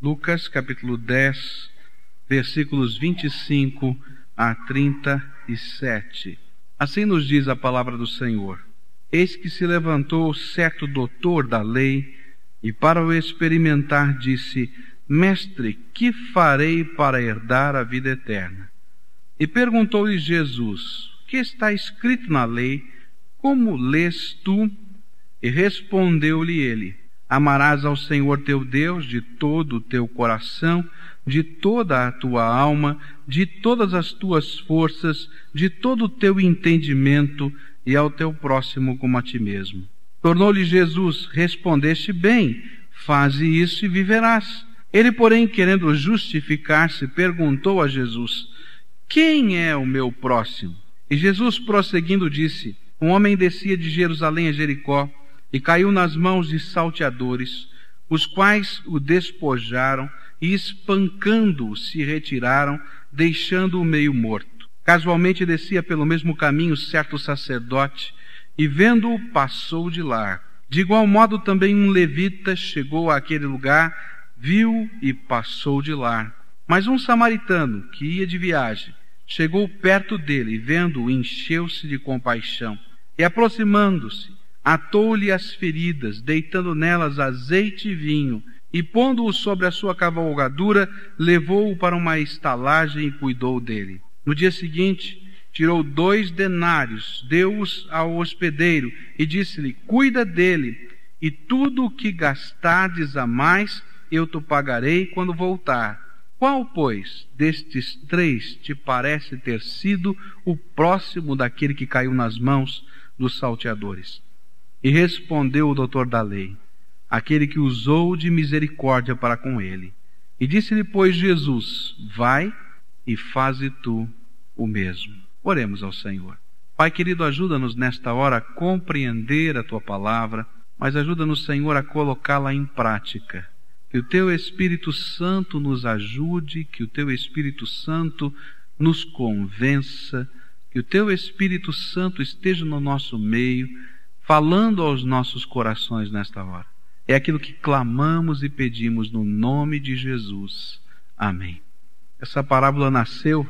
Lucas capítulo 10, versículos 25 a 37. Assim nos diz a palavra do Senhor: Eis que se levantou certo doutor da lei e para o experimentar disse: Mestre, que farei para herdar a vida eterna? E perguntou-lhe Jesus: Que está escrito na lei? Como lês tu? E respondeu-lhe ele: Amarás ao Senhor teu Deus de todo o teu coração, de toda a tua alma, de todas as tuas forças, de todo o teu entendimento, e ao teu próximo como a ti mesmo. Tornou-lhe Jesus: Respondeste bem, faze isso e viverás. Ele, porém, querendo justificar-se, perguntou a Jesus: Quem é o meu próximo? E Jesus, prosseguindo, disse: Um homem descia de Jerusalém a Jericó e caiu nas mãos de salteadores, os quais o despojaram e, espancando-o, se retiraram, deixando-o meio morto. Casualmente descia pelo mesmo caminho certo sacerdote e, vendo-o, passou de lá. De igual modo, também um levita chegou àquele lugar, viu e passou de lá. Mas um samaritano, que ia de viagem, chegou perto dele e, vendo-o, encheu-se de compaixão. E, aproximando-se, atou-lhe as feridas, deitando nelas azeite e vinho, e pondo-o sobre a sua cavalgadura, levou-o para uma estalagem e cuidou dele. No dia seguinte, tirou dois denários, deu-os ao hospedeiro e disse-lhe: Cuida dele, e tudo o que gastardes a mais eu te pagarei quando voltar. Qual, pois, destes três te parece ter sido o próximo daquele que caiu nas mãos dos salteadores? E respondeu o doutor da lei, aquele que usou de misericórdia para com ele. E disse-lhe, pois, Jesus: Vai e faze tu o mesmo. Oremos ao Senhor. Pai querido, ajuda-nos nesta hora a compreender a tua palavra, mas ajuda-nos, Senhor, a colocá-la em prática. Que o teu Espírito Santo nos ajude, que o teu Espírito Santo nos convença, que o teu Espírito Santo esteja no nosso meio falando aos nossos corações nesta hora. É aquilo que clamamos e pedimos no nome de Jesus. Amém. Essa parábola nasceu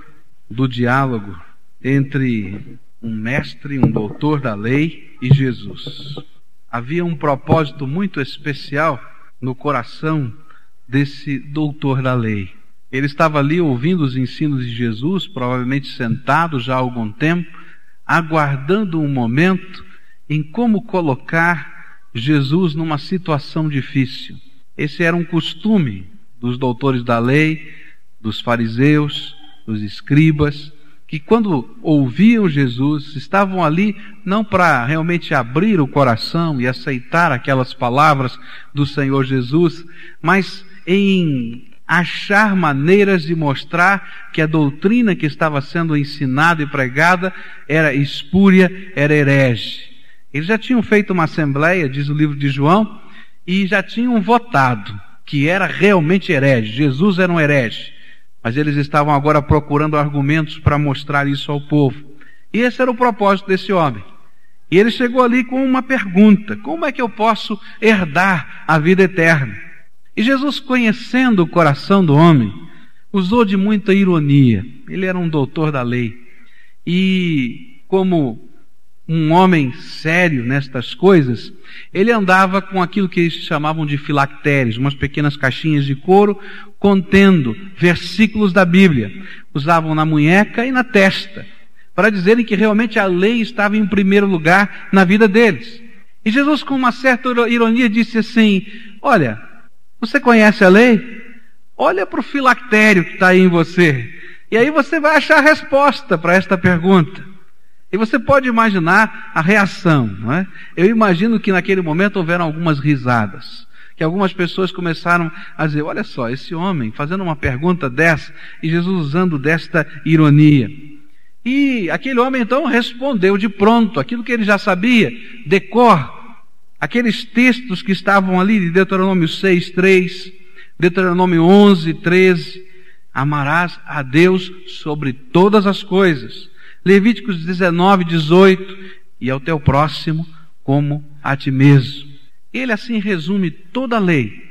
do diálogo entre um mestre, um doutor da lei e Jesus. Havia um propósito muito especial no coração desse doutor da lei. Ele estava ali ouvindo os ensinos de Jesus, provavelmente sentado já há algum tempo, aguardando um momento em como colocar Jesus numa situação difícil. Esse era um costume dos doutores da lei, dos fariseus, dos escribas, que quando ouviam Jesus, estavam ali não para realmente abrir o coração e aceitar aquelas palavras do Senhor Jesus, mas em achar maneiras de mostrar que a doutrina que estava sendo ensinada e pregada era espúria, era herege. Eles já tinham feito uma assembleia, diz o livro de João, e já tinham votado que era realmente herege. Jesus era um herege. Mas eles estavam agora procurando argumentos para mostrar isso ao povo. E esse era o propósito desse homem. E ele chegou ali com uma pergunta: como é que eu posso herdar a vida eterna? E Jesus, conhecendo o coração do homem, usou de muita ironia. Ele era um doutor da lei. E, como um homem sério nestas coisas, ele andava com aquilo que eles chamavam de filactérios, umas pequenas caixinhas de couro contendo versículos da Bíblia. Usavam na munheca e na testa, para dizerem que realmente a lei estava em primeiro lugar na vida deles. E Jesus, com uma certa ironia, disse assim: Olha, você conhece a lei? Olha para o filactério que está aí em você. E aí você vai achar a resposta para esta pergunta. E você pode imaginar a reação, não é? Eu imagino que naquele momento houveram algumas risadas. Que algumas pessoas começaram a dizer: olha só, esse homem fazendo uma pergunta dessa e Jesus usando desta ironia. E aquele homem então respondeu de pronto aquilo que ele já sabia, decor, aqueles textos que estavam ali de Deuteronômio 6, 3, Deuteronômio 11, 13. Amarás a Deus sobre todas as coisas Levíticos 19, 18, e ao teu próximo como a ti mesmo. Ele assim resume toda a lei,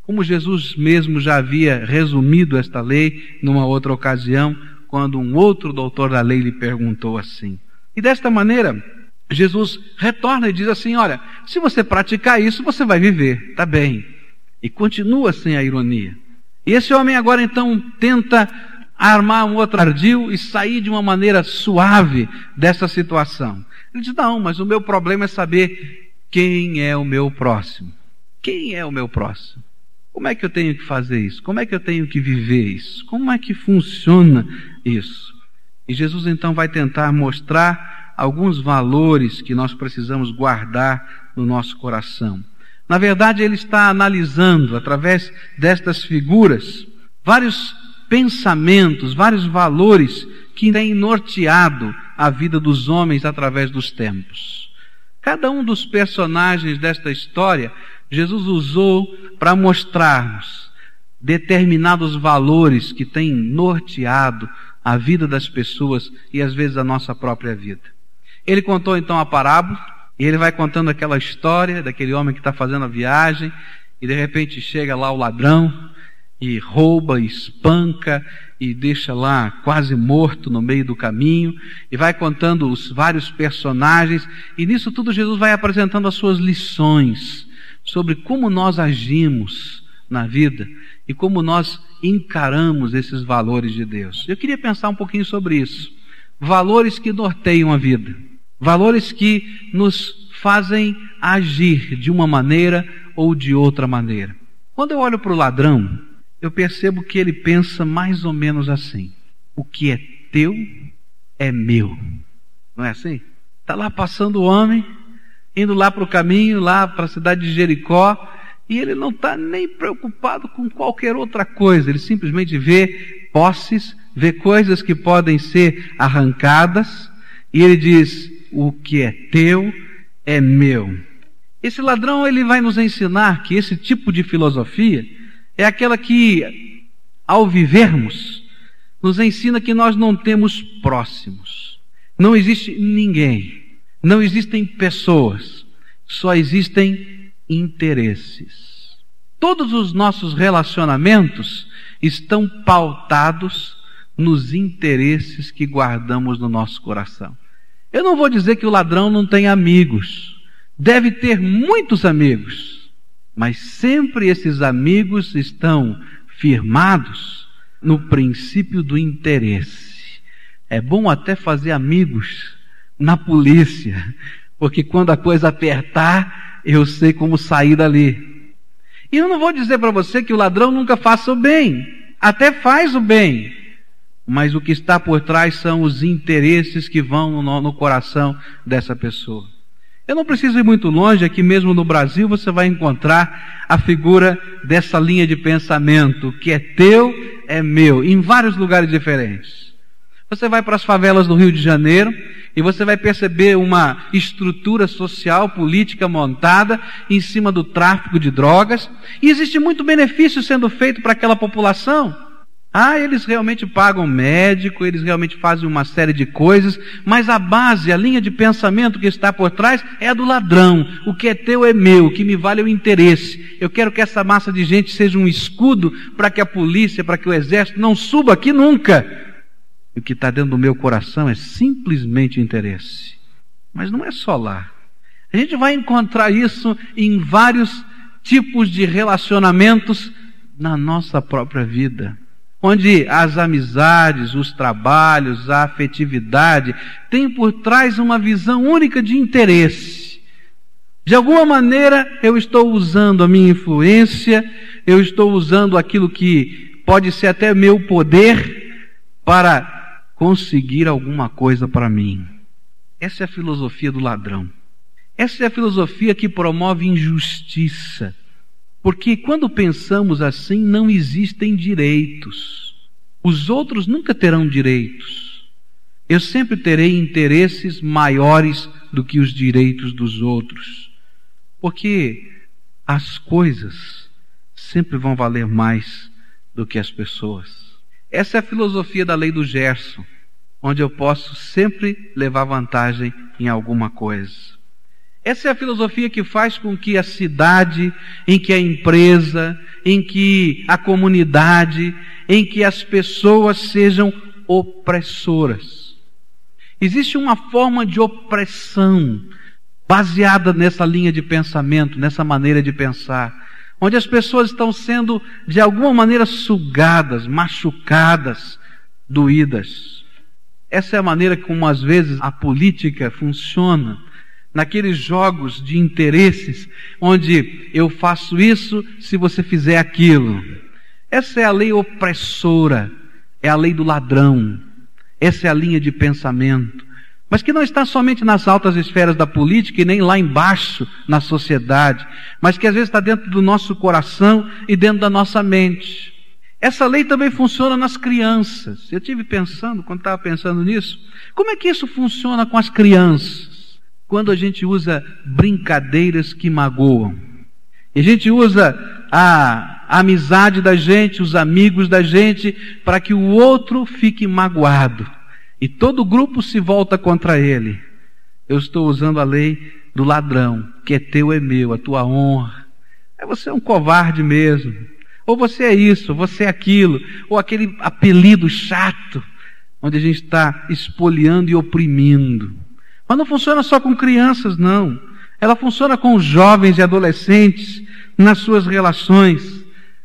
Como Jesus mesmo já havia resumido esta lei numa outra ocasião, quando um outro doutor da lei lhe perguntou assim. E desta maneira, Jesus retorna e diz assim: Olha, se você praticar isso, você vai viver, tá bem. E continua sem a ironia. E esse homem agora então tenta armar um outro ardil e sair de uma maneira suave dessa situação. Ele diz: Não, mas o meu problema é saber quem é o meu próximo. Quem é o meu próximo? Como é que eu tenho que fazer isso? Como é que eu tenho que viver isso? Como é que funciona isso? E Jesus então vai tentar mostrar alguns valores que nós precisamos guardar no nosso coração. Na verdade, ele está analisando, através destas figuras, vários pensamentos, vários valores que têm norteado a vida dos homens através dos tempos. Cada um dos personagens desta história Jesus usou para mostrarmos determinados valores que têm norteado a vida das pessoas e às vezes a nossa própria vida. Ele contou então a parábola, e ele vai contando aquela história daquele homem que está fazendo a viagem, e de repente chega lá o ladrão, e rouba, espanca, e deixa lá quase morto no meio do caminho, e vai contando os vários personagens, e nisso tudo Jesus vai apresentando as suas lições sobre como nós agimos na vida e como nós encaramos esses valores de Deus. Eu queria pensar um pouquinho sobre isso. Valores que norteiam a vida, valores que nos fazem agir de uma maneira ou de outra maneira. Quando eu olho para o ladrão, eu percebo que ele pensa mais ou menos assim: o que é teu é meu. Não é assim? Está lá passando o homem, indo lá para o caminho, lá para a cidade de Jericó, e ele não está nem preocupado com qualquer outra coisa, ele simplesmente vê posses, vê coisas que podem ser arrancadas, e ele diz: O que é teu é meu. Esse ladrão ele vai nos ensinar que esse tipo de filosofia é aquela que, ao vivermos, nos ensina que nós não temos próximos. Não existe ninguém não existem pessoas, só existem interesses. Todos os nossos relacionamentos estão pautados nos interesses que guardamos no nosso coração. Eu não vou dizer que o ladrão não tem amigos. Deve ter muitos amigos. Mas sempre esses amigos estão firmados no princípio do interesse. É bom até fazer amigos na polícia, porque quando a coisa apertar, eu sei como sair dali. E eu não vou dizer para você que o ladrão nunca faça o bem, até faz o bem, mas o que está por trás são os interesses que vão no, no coração dessa pessoa. Eu não preciso ir muito longe, aqui mesmo no Brasil você vai encontrar a figura dessa linha de pensamento, que é teu, é meu, em vários lugares diferentes. Você vai para as favelas do Rio de Janeiro e você vai perceber uma estrutura social, política montada em cima do tráfico de drogas. E existe muito benefício sendo feito para aquela população. Ah, eles realmente pagam médico, eles realmente fazem uma série de coisas, mas a base, a linha de pensamento que está por trás é a do ladrão. O que é teu é meu, o que me vale é o interesse. Eu quero que essa massa de gente seja um escudo para que a polícia, para que o exército não suba aqui nunca. E o que está dentro do meu coração é simplesmente interesse. Mas não é só lá. A gente vai encontrar isso em vários tipos de relacionamentos na nossa própria vida. Onde as amizades, os trabalhos, a afetividade têm por trás uma visão única de interesse. De alguma maneira eu estou usando a minha influência, eu estou usando aquilo que pode ser até meu poder para conseguir alguma coisa para mim. Essa é a filosofia do ladrão. Essa é a filosofia que promove injustiça. Porque quando pensamos assim, não existem direitos. Os outros nunca terão direitos. Eu sempre terei interesses maiores do que os direitos dos outros. Porque as coisas sempre vão valer mais do que as pessoas. Essa é a filosofia da lei do Gerson, onde eu posso sempre levar vantagem em alguma coisa. Essa é a filosofia que faz com que a cidade, em que a empresa, em que a comunidade, em que as pessoas sejam opressoras. Existe uma forma de opressão baseada nessa linha de pensamento, nessa maneira de pensar, onde as pessoas estão sendo de alguma maneira sugadas, machucadas, doídas. Essa é a maneira como às vezes a política funciona naqueles jogos de interesses, onde eu faço isso se você fizer aquilo. Essa é a lei opressora, é a lei do ladrão, essa é a linha de pensamento. Mas que não está somente nas altas esferas da política e nem lá embaixo na sociedade, mas que às vezes está dentro do nosso coração e dentro da nossa mente. Essa lei também funciona nas crianças. Eu tive pensando, quando estava pensando nisso, como é que isso funciona com as crianças? Quando a gente usa brincadeiras que magoam. E a gente usa a, amizade da gente, os amigos da gente, para que o outro fique magoado. E todo o grupo se volta contra ele. Eu estou usando a lei do ladrão, que é teu é meu, a tua honra. É você é um covarde mesmo. Ou você é isso, ou você é aquilo, ou aquele apelido chato, onde a gente está espoliando e oprimindo. Mas não funciona só com crianças, não. Ela funciona com os jovens e adolescentes nas suas relações.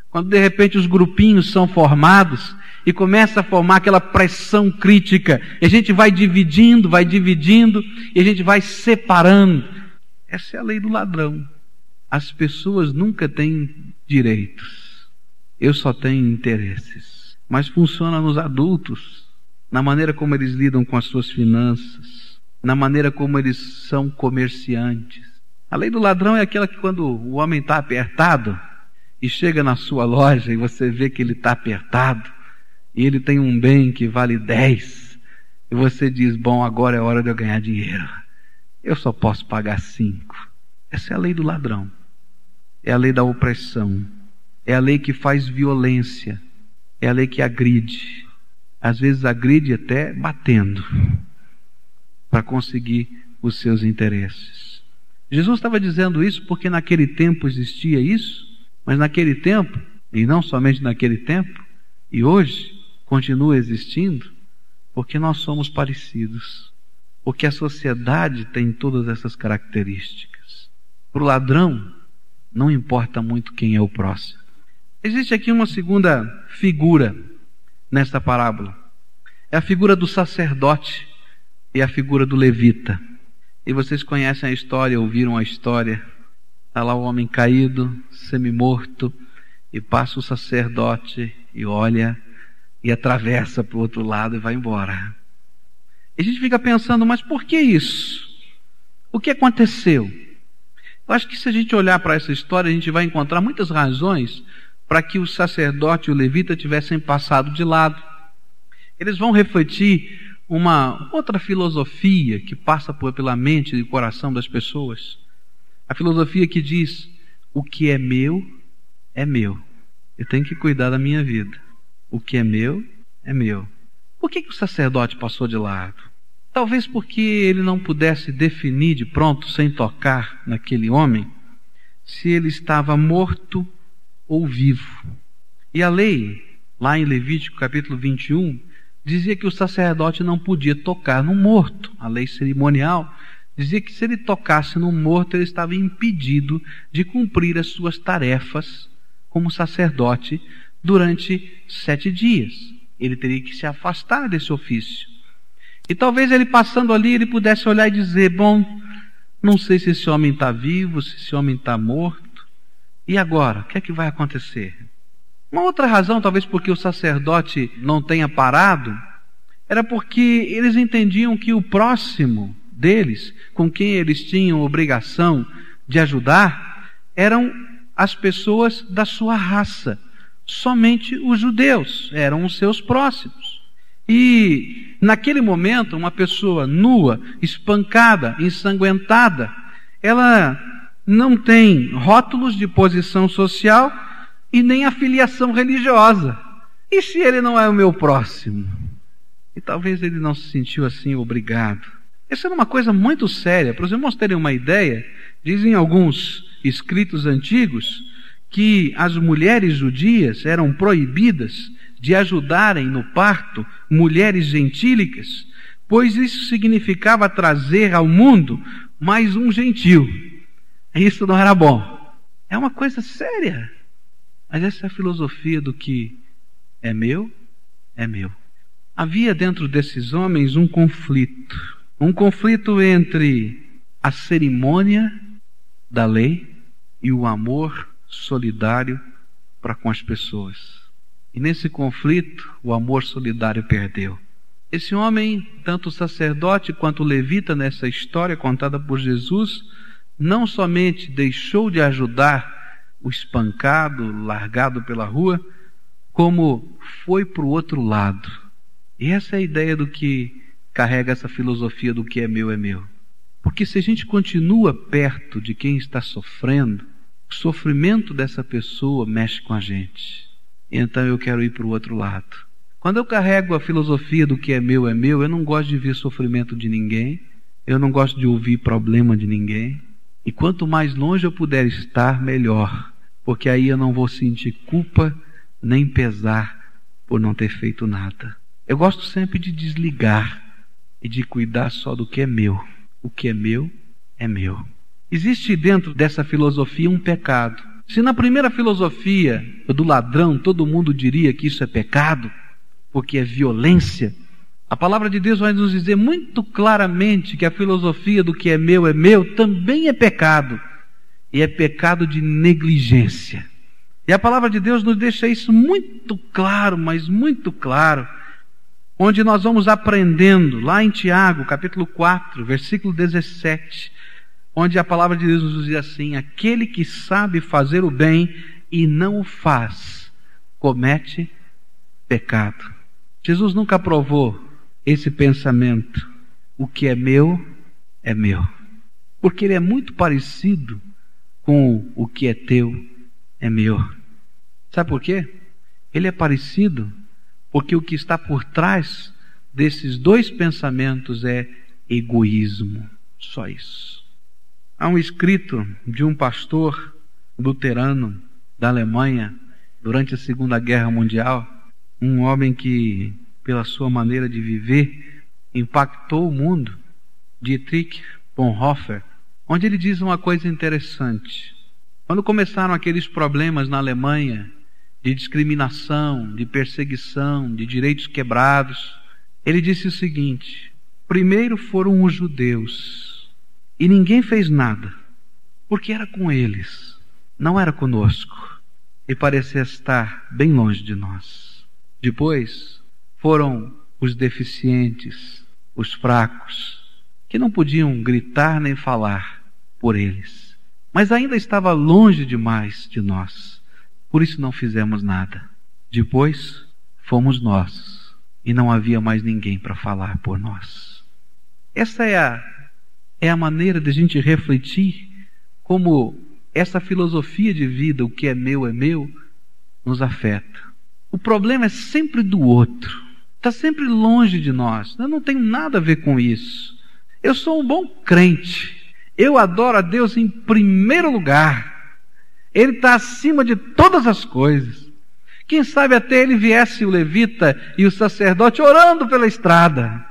Quando de repente os grupinhos são formados e começa a formar aquela pressão crítica, e a gente vai dividindo, vai dividindo, e a gente vai separando. Essa é a lei do ladrão. As pessoas nunca têm direitos. Eu só tenho interesses. Mas funciona nos adultos, na maneira como eles lidam com as suas finanças, na maneira como eles são comerciantes. A lei do ladrão é aquela que quando o homem está apertado e chega na sua loja e você vê que ele está apertado e ele tem um bem que vale 10 e você diz, bom, agora é hora de eu ganhar dinheiro. Eu só posso pagar 5. Essa é a lei do ladrão. É a lei da opressão. É a lei que faz violência. É a lei que agride. Às vezes agride até batendo para conseguir os seus interesses. Jesus estava dizendo isso porque naquele tempo existia isso, mas naquele tempo, e não somente naquele tempo, e hoje continua existindo, porque nós somos parecidos. Porque a sociedade tem todas essas características. Para o ladrão, não importa muito quem é o próximo. Existe aqui uma segunda figura nesta parábola. É a figura do sacerdote e a figura do levita. E vocês conhecem a história, ouviram a história. Está lá o homem caído, semi-morto, e passa o sacerdote e olha e atravessa para o outro lado e vai embora. E a gente fica pensando, mas por que isso? O que aconteceu? Eu acho que se a gente olhar para essa história, a gente vai encontrar muitas razões para que o sacerdote e o levita tivessem passado de lado. Eles vão refletir uma outra filosofia que passa por, pela mente e coração das pessoas. A filosofia que diz: o que é meu, é meu. Eu tenho que cuidar da minha vida. O que é meu, é meu. Por que, que o sacerdote passou de lado? Talvez porque ele não pudesse definir de pronto, sem tocar naquele homem, se ele estava morto ou vivo. E a lei, lá em Levítico capítulo 21, dizia que o sacerdote não podia tocar no morto. A lei cerimonial dizia que se ele tocasse no morto, ele estava impedido de cumprir as suas tarefas como sacerdote durante sete dias. Ele teria que se afastar desse ofício. E talvez ele passando ali, ele pudesse olhar e dizer: Bom, não sei se esse homem está vivo, se esse homem está morto. E agora? O que é que vai acontecer? Uma outra razão, talvez porque o sacerdote não tenha parado, era porque eles entendiam que o próximo deles, com quem eles tinham obrigação de ajudar, eram as pessoas da sua raça. Somente os judeus eram os seus próximos. E naquele momento, uma pessoa nua, espancada, ensanguentada, ela não tem rótulos de posição social e nem a filiação religiosa. E se ele não é o meu próximo? E talvez ele não se sentiu assim obrigado. Essa era uma coisa muito séria. Para os irmãos terem uma ideia, dizem alguns escritos antigos que as mulheres judias eram proibidas de ajudarem no parto mulheres gentílicas, pois isso significava trazer ao mundo mais um gentil. Isso não era bom. É uma coisa séria. Mas essa é a filosofia do que é meu, é meu. Havia dentro desses homens um conflito. Um conflito entre a cerimônia da lei e o amor solidário para com as pessoas. E nesse conflito, o amor solidário perdeu. Esse homem, tanto o sacerdote quanto o levita nessa história contada por Jesus, não somente deixou de ajudar o espancado, largado pela rua, como foi para o outro lado. E essa é a ideia do que carrega essa filosofia do que é meu é meu. Porque se a gente continua perto de quem está sofrendo, o sofrimento dessa pessoa mexe com a gente. Então eu quero ir para o outro lado. Quando eu carrego a filosofia do que é meu é meu, eu não gosto de ver sofrimento de ninguém, eu não gosto de ouvir problema de ninguém. E quanto mais longe eu puder estar, melhor, porque aí eu não vou sentir culpa nem pesar por não ter feito nada. Eu gosto sempre de desligar e de cuidar só do que é meu. O que é meu é meu. Existe dentro dessa filosofia um pecado. Se na primeira filosofia do ladrão todo mundo diria que isso é pecado, porque é violência, a palavra de Deus vai nos dizer muito claramente que a filosofia do que é meu é meu também é pecado. E é pecado de negligência. E a palavra de Deus nos deixa isso muito claro, mas muito claro, onde nós vamos aprendendo, lá em Tiago, capítulo 4, versículo 17, onde a palavra de Deus nos diz assim: aquele que sabe fazer o bem e não o faz, comete pecado. Jesus nunca provou esse pensamento. O que é meu, é meu. Porque ele é muito parecido com o que é teu, é meu. Sabe por quê? Ele é parecido porque o que está por trás desses dois pensamentos é egoísmo. Só isso. Há um escrito de um pastor luterano da Alemanha durante a Segunda Guerra Mundial, um homem que pela sua maneira de viver, impactou o mundo, Dietrich Bonhoeffer, onde ele diz uma coisa interessante. Quando começaram aqueles problemas na Alemanha de discriminação, de perseguição, de direitos quebrados, ele disse o seguinte: primeiro foram os judeus, e ninguém fez nada, porque era com eles, não era conosco, e parecia estar bem longe de nós. Depois foram os deficientes, os fracos, que não podiam gritar nem falar por eles, mas ainda estava longe demais de nós. Por isso não fizemos nada. Depois fomos nós e não havia mais ninguém para falar por nós. Essa é a é a maneira de a gente refletir como essa filosofia de vida, o que é meu é meu, nos afeta. O problema é sempre do outro está sempre longe de nós. Eu não tenho nada a ver com isso. Eu sou um bom crente. Eu adoro a Deus em primeiro lugar. Ele está acima de todas as coisas. Quem sabe até ele viesse o levita e o sacerdote orando pela estrada.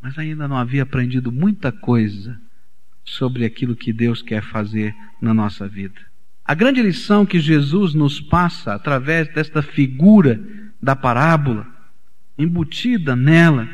Mas ainda não havia aprendido muita coisa sobre aquilo que Deus quer fazer na nossa vida. A grande lição que Jesus nos passa através desta figura da parábola embutida nela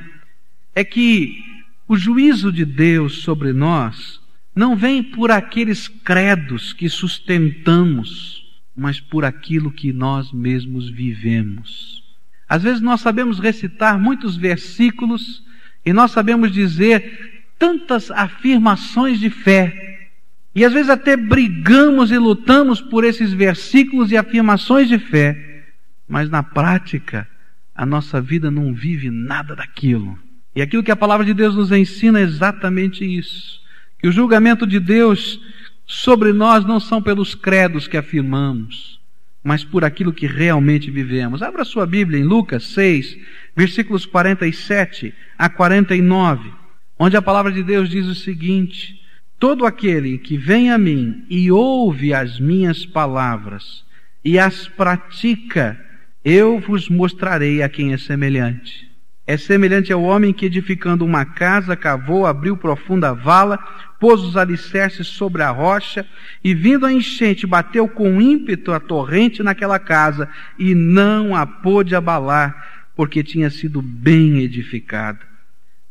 é que o juízo de Deus sobre nós não vem por aqueles credos que sustentamos, mas por aquilo que nós mesmos vivemos. Às vezes nós sabemos recitar muitos versículos e nós sabemos dizer tantas afirmações de fé. E às vezes até brigamos e lutamos por esses versículos e afirmações de fé, mas na prática a nossa vida não vive nada daquilo. E aquilo que a palavra de Deus nos ensina é exatamente isso: que o julgamento de Deus sobre nós não são pelos credos que afirmamos, mas por aquilo que realmente vivemos. Abra sua Bíblia em Lucas 6, versículos 47 a 49, onde a palavra de Deus diz o seguinte: Todo aquele que vem a mim e ouve as minhas palavras e as pratica, eu vos mostrarei a quem é semelhante. É semelhante ao homem que, edificando uma casa, cavou, abriu profunda vala, pôs os alicerces sobre a rocha, e vindo a enchente, bateu com ímpeto a torrente naquela casa, e não a pôde abalar, porque tinha sido bem edificada.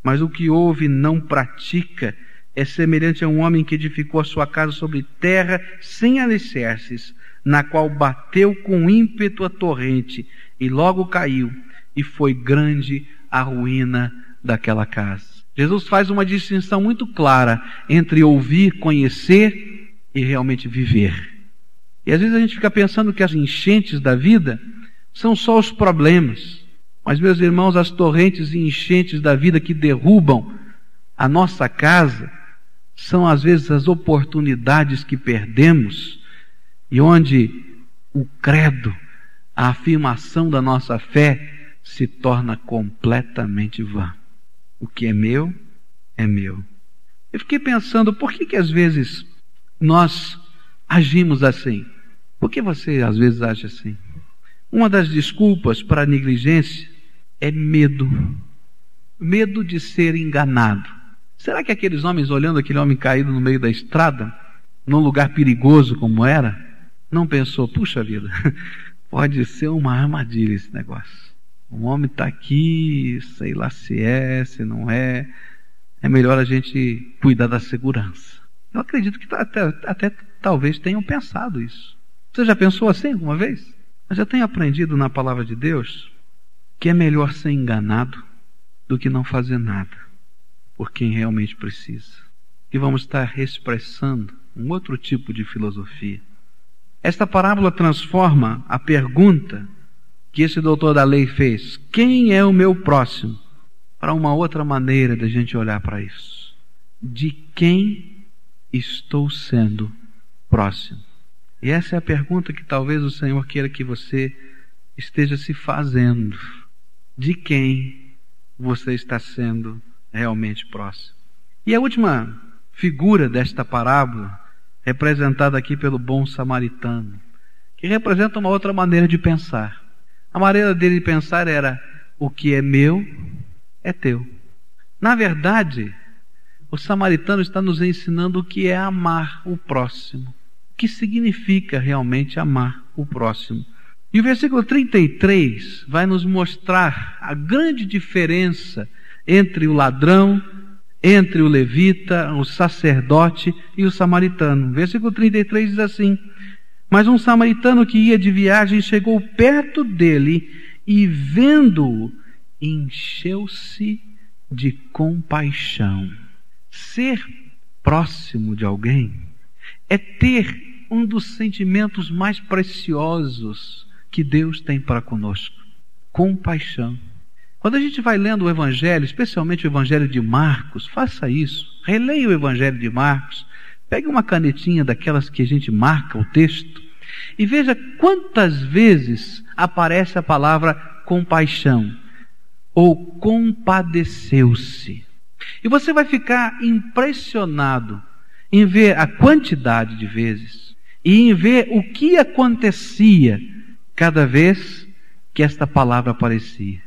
Mas o que ouve não pratica é semelhante a um homem que edificou a sua casa sobre terra sem alicerces, na qual bateu com ímpeto a torrente, e logo caiu, e foi grande a ruína daquela casa. Jesus faz uma distinção muito clara entre ouvir, conhecer e realmente viver. E às vezes a gente fica pensando que as enchentes da vida são só os problemas. Mas, meus irmãos, as torrentes e enchentes da vida que derrubam a nossa casa são às vezes as oportunidades que perdemos e onde o credo, a afirmação da nossa fé, se torna completamente vã. O que é meu, é meu. Eu fiquei pensando, por que que às vezes nós agimos assim? Por que você às vezes age assim? Uma das desculpas para a negligência é medo. Medo de ser enganado. Será que aqueles homens olhando aquele homem caído no meio da estrada, num lugar perigoso como era, não pensou, puxa vida, pode ser uma armadilha esse negócio. O homem está aqui, sei lá se é, se não é. É melhor a gente cuidar da segurança. Eu acredito que até, até talvez tenham pensado isso. Você já pensou assim alguma vez? Eu já tenho aprendido na palavra de Deus que é melhor ser enganado do que não fazer nada por quem realmente precisa. E vamos estar expressando um outro tipo de filosofia. Esta parábola transforma a pergunta que esse doutor da lei fez: quem é o meu próximo? Para uma outra maneira da gente olhar para isso. De quem estou sendo próximo? E essa é a pergunta que talvez o Senhor queira que você esteja se fazendo. De quem você está sendo realmente próximo? E a última figura desta parábola, representada aqui pelo bom samaritano, que representa uma outra maneira de pensar. A maneira dele pensar era: o que é meu é teu. Na verdade, o samaritano está nos ensinando o que é amar o próximo. O que significa realmente amar o próximo. E o versículo 33 vai nos mostrar a grande diferença entre o ladrão, entre o levita, o sacerdote e o samaritano. O versículo 33 diz assim: mas um samaritano que ia de viagem chegou perto dele e, vendo-o, encheu-se de compaixão. Ser próximo de alguém é ter um dos sentimentos mais preciosos que Deus tem para conosco: compaixão. Quando a gente vai lendo o Evangelho, especialmente o Evangelho de Marcos, faça isso. Releia o Evangelho de Marcos Pegue uma canetinha daquelas que a gente marca o texto e veja quantas vezes aparece a palavra compaixão ou compadeceu-se. E você vai ficar impressionado em ver a quantidade de vezes e em ver o que acontecia cada vez que esta palavra aparecia.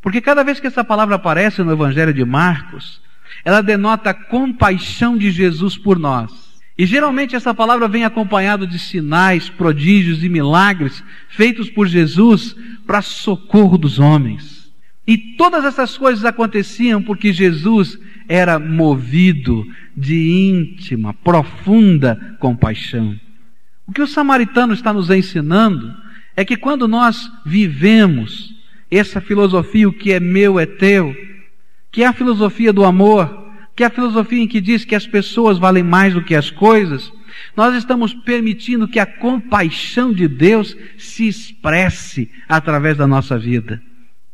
Porque cada vez que essa palavra aparece no Evangelho de Marcos, ela denota a compaixão de Jesus por nós. E geralmente essa palavra vem acompanhada de sinais, prodígios e milagres feitos por Jesus para socorro dos homens. E todas essas coisas aconteciam porque Jesus era movido de íntima, profunda compaixão. O que o samaritano está nos ensinando é que quando nós vivemos essa filosofia, o que é meu é teu, que é a filosofia do amor, que é a filosofia em que diz que as pessoas valem mais do que as coisas, nós estamos permitindo que a compaixão de Deus se expresse através da nossa vida.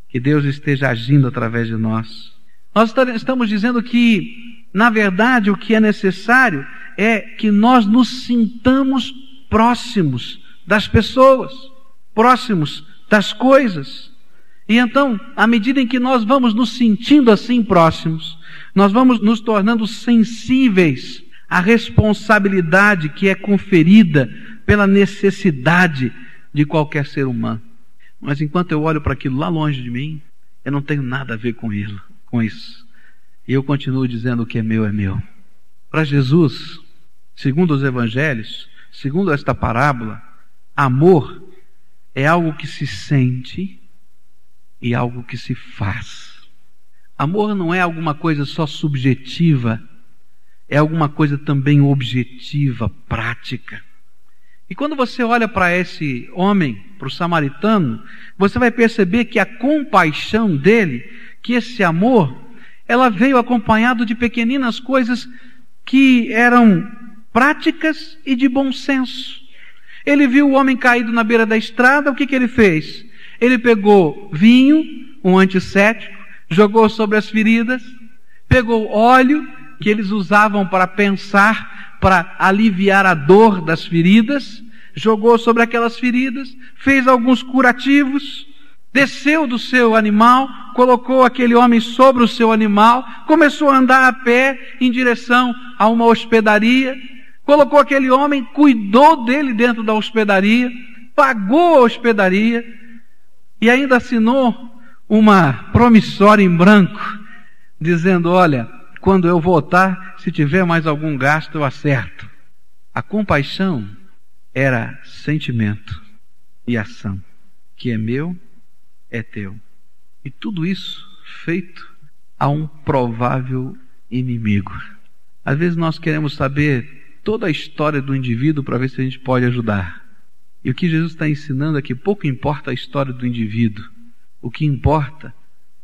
Que Deus esteja agindo através de nós. Nós estamos dizendo que, na verdade, o que é necessário é que nós nos sintamos próximos das pessoas, próximos das coisas. E então, à medida em que nós vamos nos sentindo assim próximos, nós vamos nos tornando sensíveis à responsabilidade que é conferida pela necessidade de qualquer ser humano. Mas enquanto eu olho para aquilo lá longe de mim, eu não tenho nada a ver com ele, com isso. E eu continuo dizendo o que é meu é meu. Para Jesus, segundo os evangelhos, segundo esta parábola, amor é algo que se sente e algo que se faz. Amor não é alguma coisa só subjetiva, é alguma coisa também objetiva, prática. E quando você olha para esse homem, para o samaritano, você vai perceber que a compaixão dele, que esse amor, ela veio acompanhado de pequeninas coisas que eram práticas e de bom senso. Ele viu o homem caído na beira da estrada, o que, que ele fez? Ele pegou vinho, um antisséptico, jogou sobre as feridas, pegou óleo que eles usavam para pensar, para aliviar a dor das feridas, jogou sobre aquelas feridas, fez alguns curativos, desceu do seu animal, colocou aquele homem sobre o seu animal, começou a andar a pé em direção a uma hospedaria, colocou aquele homem, cuidou dele dentro da hospedaria, pagou a hospedaria e ainda assinou uma promissória em branco, dizendo: Olha, quando eu voltar, se tiver mais algum gasto, eu acerto. A compaixão era sentimento e ação, que é meu é teu. E tudo isso feito a um provável inimigo. Às vezes nós queremos saber toda a história do indivíduo para ver se a gente pode ajudar. E o que Jesus está ensinando é que pouco importa a história do indivíduo. O que importa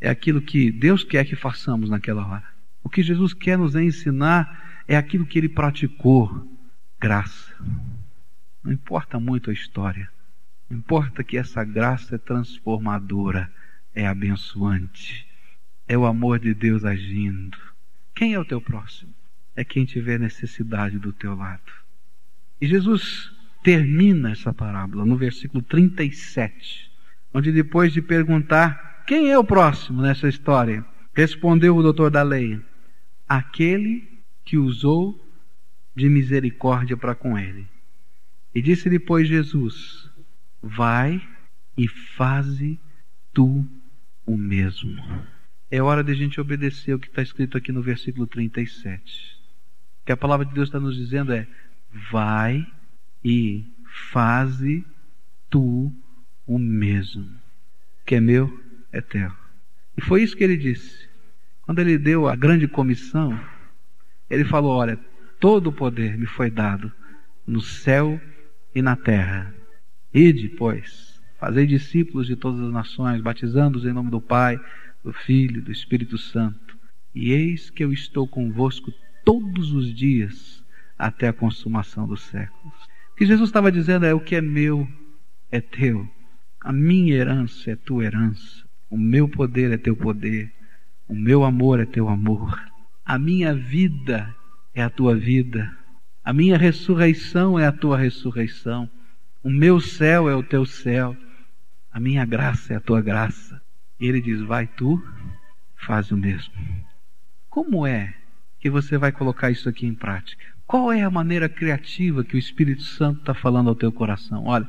é aquilo que Deus quer que façamos naquela hora. O que Jesus quer nos ensinar é aquilo que ele praticou graça. Não importa muito a história. Importa que essa graça é transformadora, é abençoante. É o amor de Deus agindo. Quem é o teu próximo? É quem tiver necessidade do teu lado. E Jesus termina essa parábola no versículo 37, onde depois de perguntar quem é o próximo nessa história, respondeu o doutor da lei: aquele que usou de misericórdia para com ele. E disse depois Jesus: Vai e faze tu o mesmo. É hora de a gente obedecer o que está escrito aqui no versículo 37. O que a palavra de Deus está nos dizendo é: vai e faze tu o mesmo. Que é meu é teu. E foi isso que ele disse. Quando ele deu a grande comissão, ele falou: Olha, todo o poder me foi dado no céu e na terra. Ide, pois, fazei discípulos de todas as nações, batizando-os em nome do Pai, do Filho do Espírito Santo. E eis que eu estou convosco todos os dias até a consumação dos séculos. Que Jesus estava dizendo é: o que é meu é teu, a minha herança é tua herança, o meu poder é teu poder, o meu amor é teu amor, a minha vida é a tua vida, a minha ressurreição é a tua ressurreição. O meu céu é o teu céu, a minha graça é a tua graça. E ele diz: Vai tu, faz o mesmo. Como é que você vai colocar isso aqui em prática? Qual é a maneira criativa que o Espírito Santo está falando ao teu coração? Olha,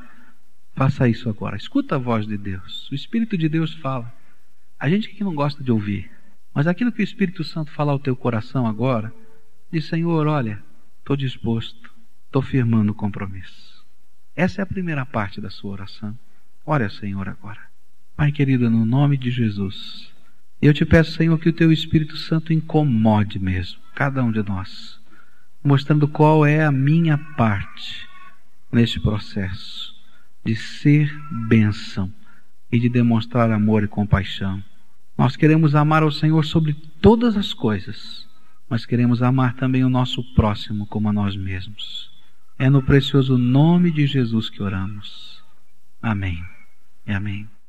faça isso agora. Escuta a voz de Deus. O Espírito de Deus fala. A gente que não gosta de ouvir, mas aquilo que o Espírito Santo fala ao teu coração agora, diz: Senhor, olha, estou disposto, estou firmando o compromisso. Essa é a primeira parte da sua oração. Ao Senhor agora. Pai querido, no nome de Jesus, eu te peço, Senhor, que o teu Espírito Santo incomode mesmo cada um de nós, mostrando qual é a minha parte neste processo de ser bênção e de demonstrar amor e compaixão. Nós queremos amar ao Senhor sobre todas as coisas, mas queremos amar também o nosso próximo como a nós mesmos. É no precioso nome de Jesus que oramos. Amém. E amém.